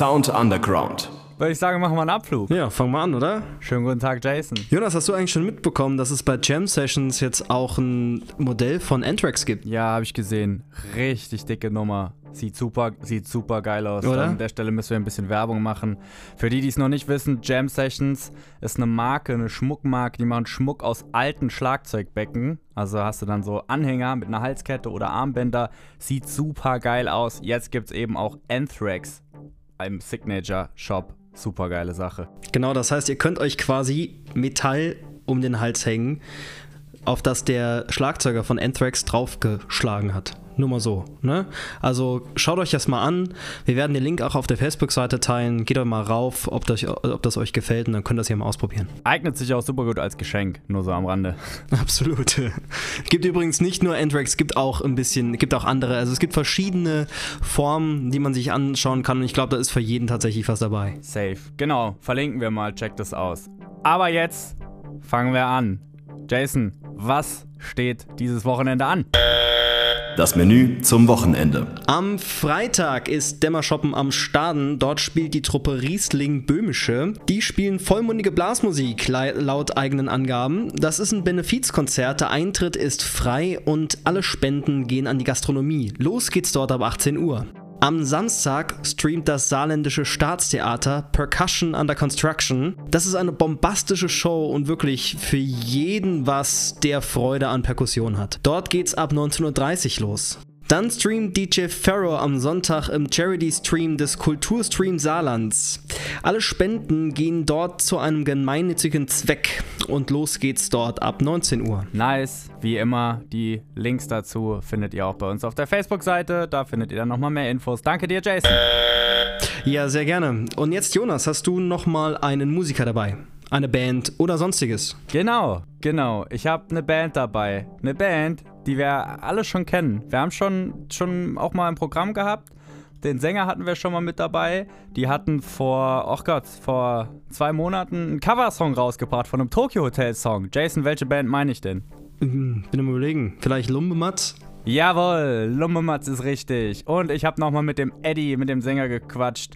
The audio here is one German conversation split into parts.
Sound Underground. Würde ich sagen, machen wir einen Abflug. Ja, fangen wir an, oder? Schönen guten Tag, Jason. Jonas, hast du eigentlich schon mitbekommen, dass es bei Jam Sessions jetzt auch ein Modell von Anthrax gibt? Ja, habe ich gesehen. Richtig dicke Nummer. Sieht super, sieht super geil aus. Oder? An der Stelle müssen wir ein bisschen Werbung machen. Für die, die es noch nicht wissen, Jam Sessions ist eine Marke, eine Schmuckmarke, die machen Schmuck aus alten Schlagzeugbecken. Also hast du dann so Anhänger mit einer Halskette oder Armbänder. Sieht super geil aus. Jetzt gibt es eben auch Anthrax im Signature-Shop. Super geile Sache. Genau, das heißt, ihr könnt euch quasi Metall um den Hals hängen, auf das der Schlagzeuger von Anthrax draufgeschlagen hat. Nur mal so. Ne? Also schaut euch das mal an. Wir werden den Link auch auf der Facebook-Seite teilen. Geht doch mal rauf, ob das, ob das euch gefällt und dann könnt ihr das hier mal ausprobieren. Eignet sich auch super gut als Geschenk, nur so am Rande. Absolut. Gibt übrigens nicht nur Anthrax, gibt auch ein bisschen, gibt auch andere. Also es gibt verschiedene Formen, die man sich anschauen kann und ich glaube, da ist für jeden tatsächlich was dabei. Safe. Genau, verlinken wir mal, checkt das aus. Aber jetzt fangen wir an. Jason, was steht dieses Wochenende an? Das Menü zum Wochenende. Am Freitag ist Dämmerschoppen am Staden. Dort spielt die Truppe Riesling Böhmische. Die spielen vollmundige Blasmusik laut eigenen Angaben. Das ist ein Benefizkonzert. Der Eintritt ist frei und alle Spenden gehen an die Gastronomie. Los geht's dort ab 18 Uhr. Am Samstag streamt das saarländische Staatstheater Percussion Under Construction. Das ist eine bombastische Show und wirklich für jeden was, der Freude an Perkussion hat. Dort geht's ab 19.30 Uhr los. Dann streamt DJ Pharaoh am Sonntag im Charity-Stream des Kulturstream Saarlands. Alle Spenden gehen dort zu einem gemeinnützigen Zweck und los geht's dort ab 19 Uhr. Nice, wie immer. Die Links dazu findet ihr auch bei uns auf der Facebook-Seite. Da findet ihr dann nochmal mehr Infos. Danke dir, Jason. Ja, sehr gerne. Und jetzt, Jonas, hast du nochmal einen Musiker dabei? Eine Band oder sonstiges? Genau, genau. Ich habe eine Band dabei. Eine Band, die wir alle schon kennen. Wir haben schon, schon auch mal ein Programm gehabt. Den Sänger hatten wir schon mal mit dabei. Die hatten vor, oh Gott, vor zwei Monaten einen Coversong rausgebracht von einem Tokyo Hotel Song. Jason, welche Band meine ich denn? Hm, Bin am überlegen. Vielleicht Lumbematz? Jawohl, Lumbematz ist richtig. Und ich habe nochmal mit dem Eddie, mit dem Sänger gequatscht.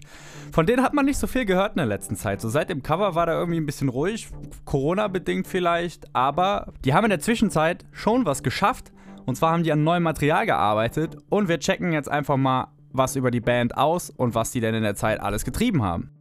Von denen hat man nicht so viel gehört in der letzten Zeit. So seit dem Cover war da irgendwie ein bisschen ruhig, Corona-bedingt vielleicht. Aber die haben in der Zwischenzeit schon was geschafft. Und zwar haben die an neuem Material gearbeitet. Und wir checken jetzt einfach mal was über die Band aus und was die denn in der Zeit alles getrieben haben.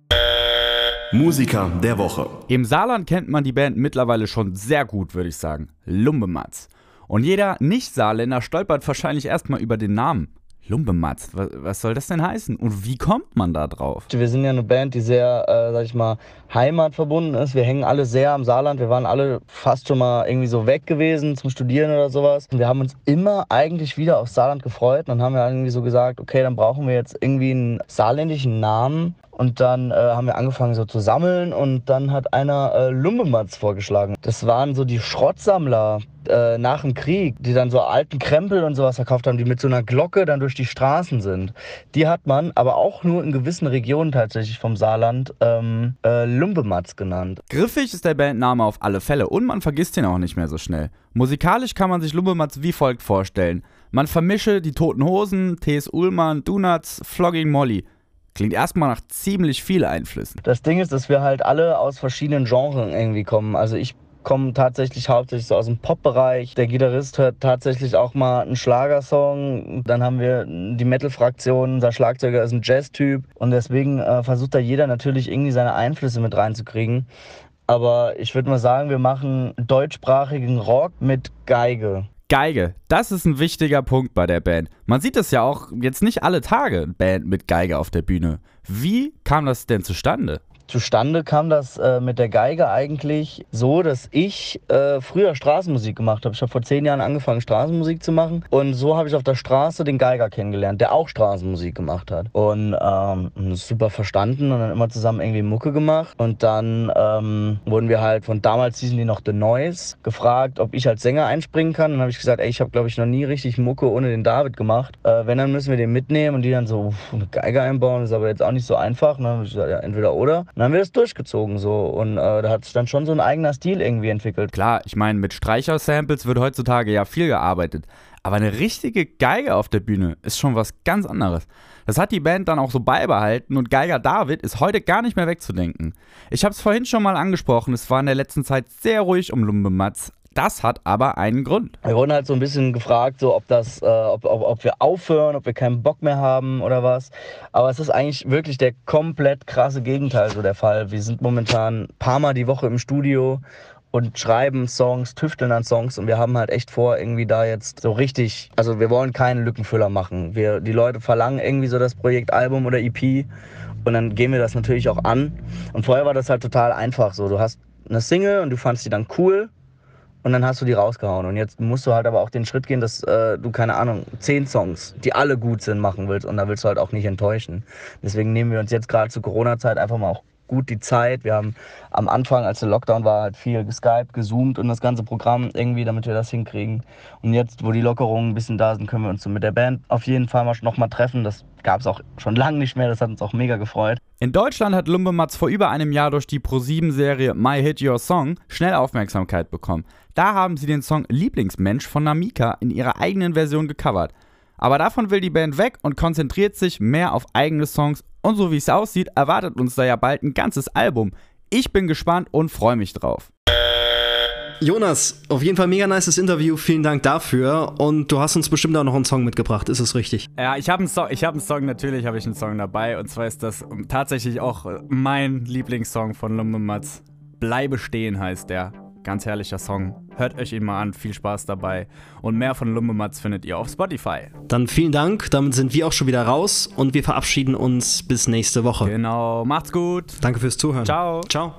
Musiker der Woche. Im Saarland kennt man die Band mittlerweile schon sehr gut, würde ich sagen. Lumbematz. Und jeder Nicht-Saarländer stolpert wahrscheinlich erstmal über den Namen. Lumbematz, was, soll das denn heißen? Und wie kommt man da drauf? Wir sind ja eine Band, die sehr, äh, sag ich mal, heimatverbunden ist. Wir hängen alle sehr am Saarland. Wir waren alle fast schon mal irgendwie so weg gewesen zum Studieren oder sowas. Und wir haben uns immer eigentlich wieder aufs Saarland gefreut. Und dann haben wir irgendwie so gesagt, okay, dann brauchen wir jetzt irgendwie einen saarländischen Namen. Und dann äh, haben wir angefangen so zu sammeln und dann hat einer äh, Lumbematz vorgeschlagen. Das waren so die Schrottsammler äh, nach dem Krieg, die dann so alten Krempel und sowas verkauft haben, die mit so einer Glocke dann durch die Straßen sind. Die hat man aber auch nur in gewissen Regionen tatsächlich vom Saarland ähm, äh, Lumbematz genannt. Griffig ist der Bandname auf alle Fälle und man vergisst ihn auch nicht mehr so schnell. Musikalisch kann man sich Lumbematz wie folgt vorstellen. Man vermische die Toten Hosen, T.S. Ullmann, Donuts, Flogging Molly. Klingt erstmal nach ziemlich viel Einflüssen. Das Ding ist, dass wir halt alle aus verschiedenen Genres irgendwie kommen. Also ich komme tatsächlich hauptsächlich so aus dem Pop-Bereich. Der Gitarrist hört tatsächlich auch mal einen Schlagersong. Dann haben wir die Metal-Fraktion. Unser Schlagzeuger ist ein Jazz-Typ. Und deswegen äh, versucht da jeder natürlich irgendwie seine Einflüsse mit reinzukriegen. Aber ich würde mal sagen, wir machen deutschsprachigen Rock mit Geige. Geige, das ist ein wichtiger Punkt bei der Band. Man sieht es ja auch jetzt nicht alle Tage, Band mit Geige auf der Bühne. Wie kam das denn zustande? Zustande kam das äh, mit der Geige eigentlich so, dass ich äh, früher Straßenmusik gemacht habe. Ich habe vor zehn Jahren angefangen, Straßenmusik zu machen. Und so habe ich auf der Straße den Geiger kennengelernt, der auch Straßenmusik gemacht hat. Und ähm, super verstanden und dann immer zusammen irgendwie Mucke gemacht. Und dann ähm, wurden wir halt von damals hießen die noch The Noise gefragt, ob ich als Sänger einspringen kann. Und dann habe ich gesagt, ey, ich habe glaube ich noch nie richtig Mucke ohne den David gemacht. Äh, wenn, dann müssen wir den mitnehmen. Und die dann so, eine Geige einbauen, ist aber jetzt auch nicht so einfach. Und ich gesagt, ja, entweder oder. Und dann haben wir das durchgezogen so. Und äh, da hat sich dann schon so ein eigener Stil irgendwie entwickelt. Klar, ich meine, mit Streicher-Samples wird heutzutage ja viel gearbeitet. Aber eine richtige Geige auf der Bühne ist schon was ganz anderes. Das hat die Band dann auch so beibehalten und Geiger David ist heute gar nicht mehr wegzudenken. Ich habe es vorhin schon mal angesprochen, es war in der letzten Zeit sehr ruhig um Lumbe Matz. Das hat aber einen Grund. Wir wurden halt so ein bisschen gefragt, so ob das, äh, ob, ob, ob wir aufhören, ob wir keinen Bock mehr haben oder was. Aber es ist eigentlich wirklich der komplett krasse Gegenteil so der Fall. Wir sind momentan ein paar Mal die Woche im Studio und schreiben Songs, tüfteln an Songs und wir haben halt echt vor, irgendwie da jetzt so richtig, also wir wollen keinen Lückenfüller machen. Wir, die Leute verlangen irgendwie so das Projekt Album oder EP und dann gehen wir das natürlich auch an. Und vorher war das halt total einfach so. Du hast eine Single und du fandst die dann cool und dann hast du die rausgehauen. Und jetzt musst du halt aber auch den Schritt gehen, dass äh, du, keine Ahnung, zehn Songs, die alle gut sind, machen willst. Und da willst du halt auch nicht enttäuschen. Deswegen nehmen wir uns jetzt gerade zur Corona-Zeit einfach mal auch gut die Zeit. Wir haben am Anfang, als der Lockdown war, halt viel geskypt, gezoomt und das ganze Programm irgendwie, damit wir das hinkriegen. Und jetzt, wo die Lockerungen ein bisschen da sind, können wir uns so mit der Band auf jeden Fall mal noch mal treffen. Das gab es auch schon lange nicht mehr. Das hat uns auch mega gefreut. In Deutschland hat Lumbematz vor über einem Jahr durch die Pro7-Serie My Hit Your Song schnell Aufmerksamkeit bekommen. Da haben sie den Song Lieblingsmensch von Namika in ihrer eigenen Version gecovert. Aber davon will die Band weg und konzentriert sich mehr auf eigene Songs und so wie es aussieht, erwartet uns da ja bald ein ganzes Album. Ich bin gespannt und freue mich drauf. Jonas, auf jeden Fall mega nices Interview. Vielen Dank dafür. Und du hast uns bestimmt auch noch einen Song mitgebracht. Ist es richtig? Ja, ich habe einen Song. Ich habe einen Song. Natürlich habe ich einen Song dabei. Und zwar ist das tatsächlich auch mein Lieblingssong von Lumbematz. Bleibe stehen heißt der. Ganz herrlicher Song. Hört euch ihn mal an. Viel Spaß dabei. Und mehr von Lumbematz findet ihr auf Spotify. Dann vielen Dank. Damit sind wir auch schon wieder raus und wir verabschieden uns bis nächste Woche. Genau. Macht's gut. Danke fürs Zuhören. Ciao. Ciao.